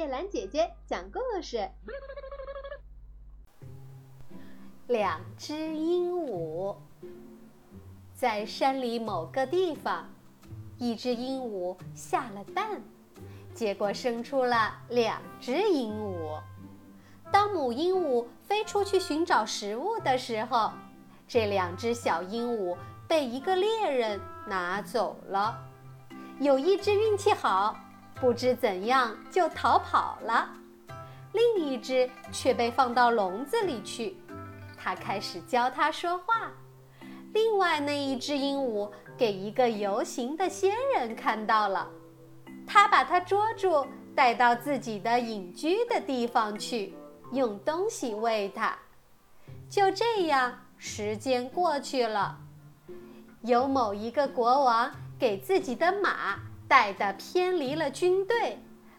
叶兰姐姐讲故事。两只鹦鹉在山里某个地方，一只鹦鹉下了蛋，结果生出了两只鹦鹉。当母鹦鹉飞出去寻找食物的时候，这两只小鹦鹉被一个猎人拿走了。有一只运气好，不知怎样就逃跑了；另一只却被放到笼子里去。他开始教它说话。另外那一只鹦鹉给一个游行的仙人看到了，他把它捉住，带到自己的隐居的地方去。用东西喂它，就这样，时间过去了。有某一个国王给自己的马带的偏离了军队，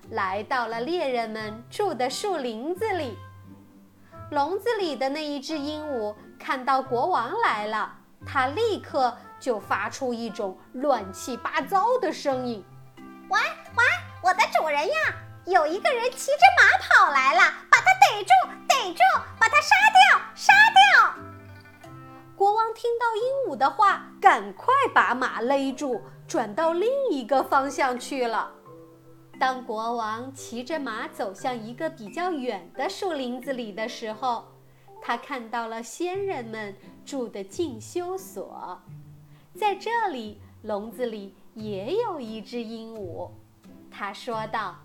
来到了猎人们住的树林子里。笼子里的那一只鹦鹉看到国王来了，它立刻就发出一种乱七八糟的声音：“喂喂，我的主人呀，有一个人骑着马跑来了。”把他逮住！逮住！把他！杀掉！鹦鹉的话，赶快把马勒住，转到另一个方向去了。当国王骑着马走向一个比较远的树林子里的时候，他看到了仙人们住的进修所，在这里，笼子里也有一只鹦鹉。他说道：“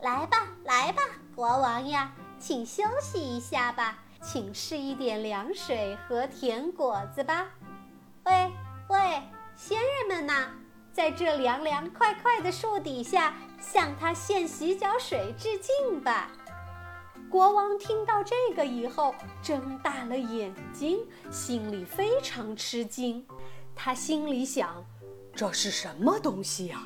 来吧，来吧，国王呀！”请休息一下吧，请吃一点凉水和甜果子吧。喂喂，仙人们呐，在这凉凉快快的树底下，向他献洗脚水致敬吧。国王听到这个以后，睁大了眼睛，心里非常吃惊。他心里想：这是什么东西呀？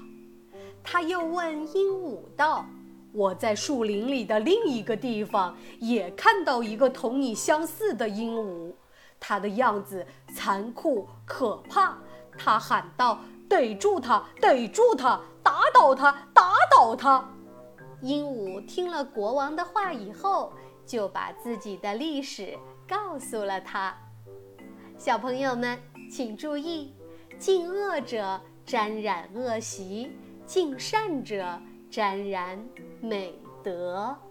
他又问鹦鹉道。我在树林里的另一个地方也看到一个同你相似的鹦鹉，它的样子残酷可怕。他喊道：“逮住它，逮住它，打倒它，打倒它！”鹦鹉听了国王的话以后，就把自己的历史告诉了他。小朋友们，请注意：敬恶者沾染恶习，敬善者。沾染美德。